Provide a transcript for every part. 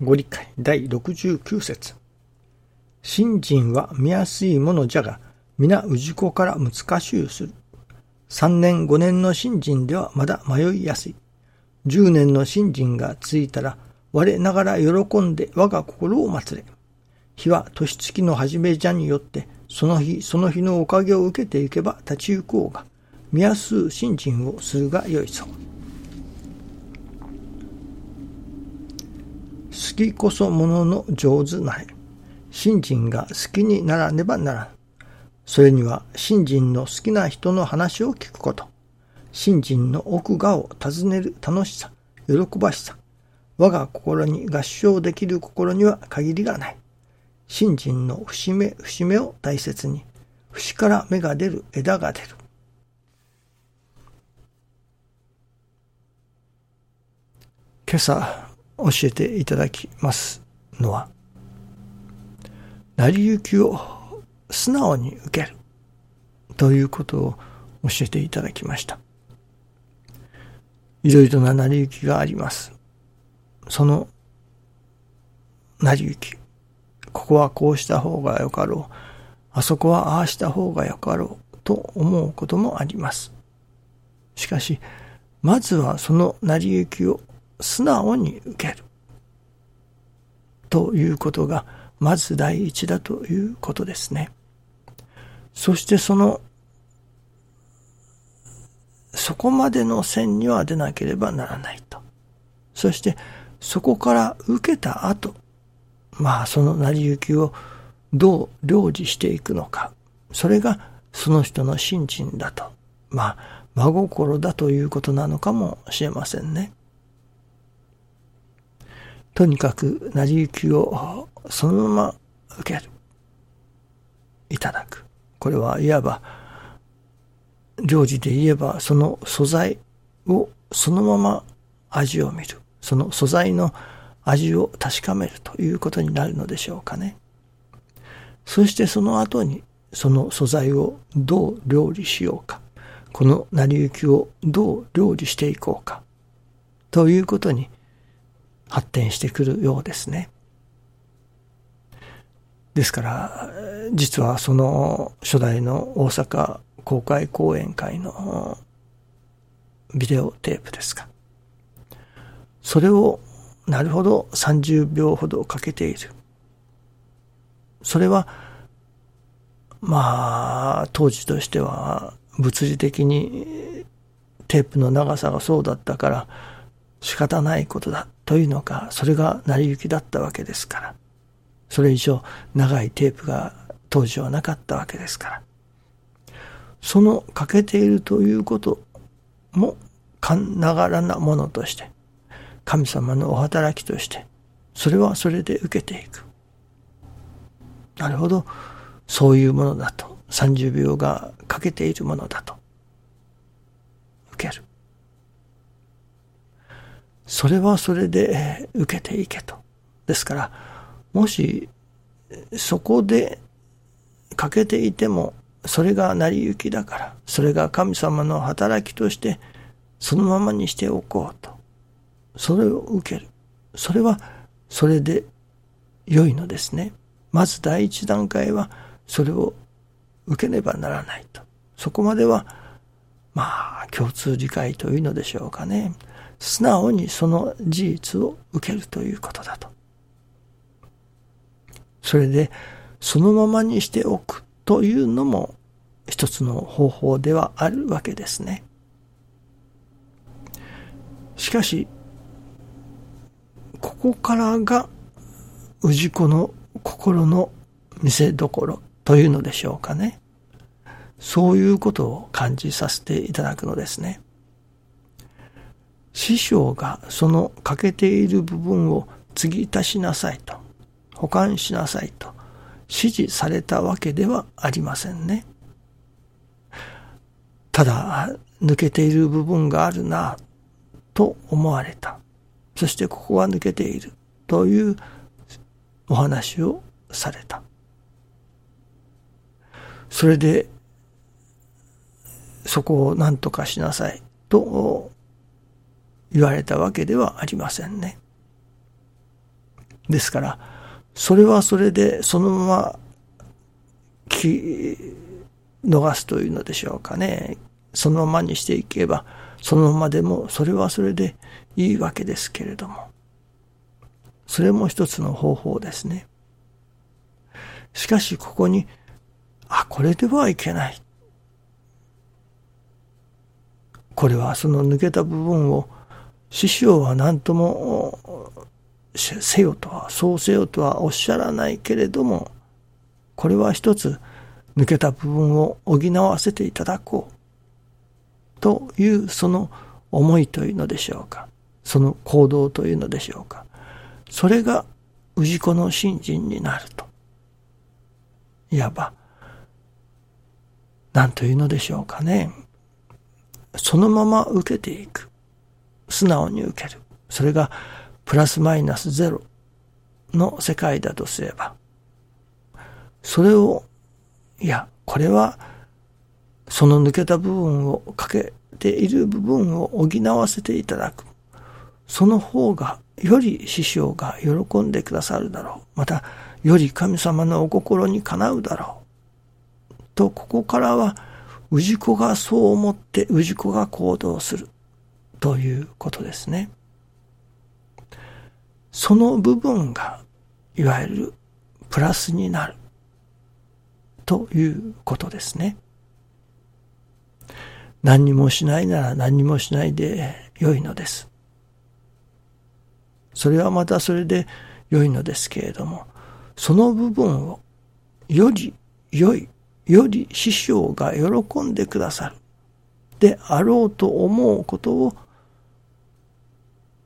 ご理解第69節信心は見やすいものじゃが、皆氏子から難しゅうする。三年五年の信心ではまだ迷いやすい。十年の信心がついたら、我ながら喜んで我が心を祭れ。日は年月の始めじゃによって、その日その日のおかげを受けていけば立ち行こうが、見やす信心をするがよいそう。きこそものの上手なれ。信心が好きにならねばならん。それには信心の好きな人の話を聞くこと。信心の奥側を尋ねる楽しさ、喜ばしさ。我が心に合唱できる心には限りがない。信心の節目節目を大切に、節から芽が出る枝が出る。今朝教えていただきますのは、成り行きを素直に受けるということを教えていただきました。いろいろな成り行きがあります。その成り行き、ここはこうした方がよかろう、あそこはああした方がよかろうと思うこともあります。しかし、まずはその成り行きを素直に受ける。ということが、まず第一だということですね。そしてその、そこまでの線には出なければならないと。そして、そこから受けた後、まあ、その成り行きをどう領事していくのか。それがその人の信心だと。まあ、真心だということなのかもしれませんね。とにかく成り行きをそのまま受ける。いただく。これはいわば、領事で言えば、その素材をそのまま味を見る。その素材の味を確かめるということになるのでしょうかね。そしてその後に、その素材をどう料理しようか。この成り行きをどう料理していこうか。ということに発展してくるようですね。ですから、実はその初代の大阪公開講演会のビデオテープですか。それをなるほど30秒ほどかけている。それは、まあ、当時としては物理的にテープの長さがそうだったから仕方ないことだというのか、それが成り行きだったわけですから。それ以上長いテープが当時はなかったわけですから。その欠けているということも、かんながらなものとして、神様のお働きとして、それはそれで受けていく。なるほど、そういうものだと、30秒が欠けているものだと、受ける。それはそれで受けていけと。ですから、もし、そこで欠けていても、それが成り行きだから、それが神様の働きとして、そのままにしておこうと。それを受ける。それは、それで良いのですね。まず第一段階は、それを受けねばならないと。そこまでは、まあ、共通理解というのでしょうかね。素直にその事実を受けるということだと。それでそのままにしておくというのも一つの方法ではあるわけですね。しかし、ここからが氏子の心の見せどころというのでしょうかね。そういうことを感じさせていただくのですね。師匠がその欠けている部分を継ぎ足しなさいと。保管しなさいと指示されたわけではありませんね。ただ、抜けている部分があるな、と思われた。そしてここは抜けている、というお話をされた。それで、そこを何とかしなさい、と言われたわけではありませんね。ですから、それはそれでそのまま聞き逃すというのでしょうかね。そのままにしていけば、そのままでもそれはそれでいいわけですけれども。それも一つの方法ですね。しかしここに、あ、これではいけない。これはその抜けた部分を、師匠は何ともせよとは、そうせよとはおっしゃらないけれども、これは一つ抜けた部分を補わせていただこう。というその思いというのでしょうか。その行動というのでしょうか。それが氏子の信心になると。いわば、何というのでしょうかね。そのまま受けていく。素直に受ける。それがプラスマイナスゼロの世界だとすれば、それを、いや、これは、その抜けた部分をかけている部分を補わせていただく。その方が、より師匠が喜んでくださるだろう。また、より神様のお心にかなうだろう。と、ここからは、氏子がそう思って氏子が行動する。ということですね。その部分が、いわゆるプラスになる。ということですね。何にもしないなら何にもしないで良いのです。それはまたそれで良いのですけれども、その部分をより良い、より師匠が喜んでくださる。であろうと思うことを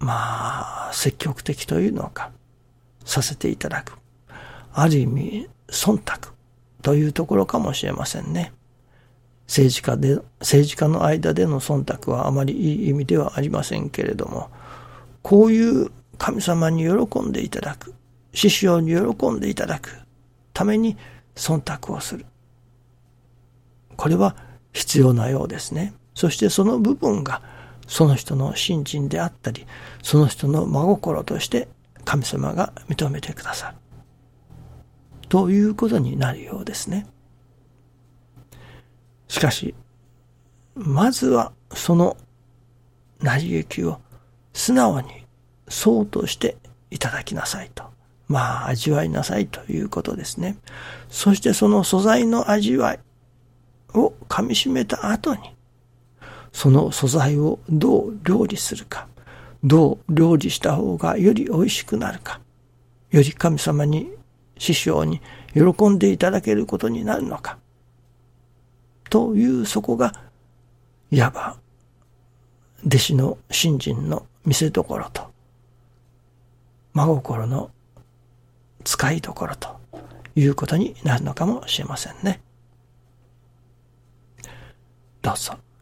まあ、積極的というのか、させていただく。ある意味、忖度というところかもしれませんね。政治家で、政治家の間での忖度はあまりいい意味ではありませんけれども、こういう神様に喜んでいただく、師匠に喜んでいただくために忖度をする。これは必要なようですね。そしてその部分がその人の信心であったり、その人の真心として神様が認めてくださる。ということになるようですね。しかし、まずはその成り行きを素直にそうとしていただきなさいと。まあ、味わいなさいということですね。そしてその素材の味わいを噛み締めた後に、その素材をどう料理するか、どう料理した方がより美味しくなるか、より神様に、師匠に喜んでいただけることになるのか、というそこが、いわば、弟子の信心の見せ所と、真心の使いどころということになるのかもしれませんね。どうぞ。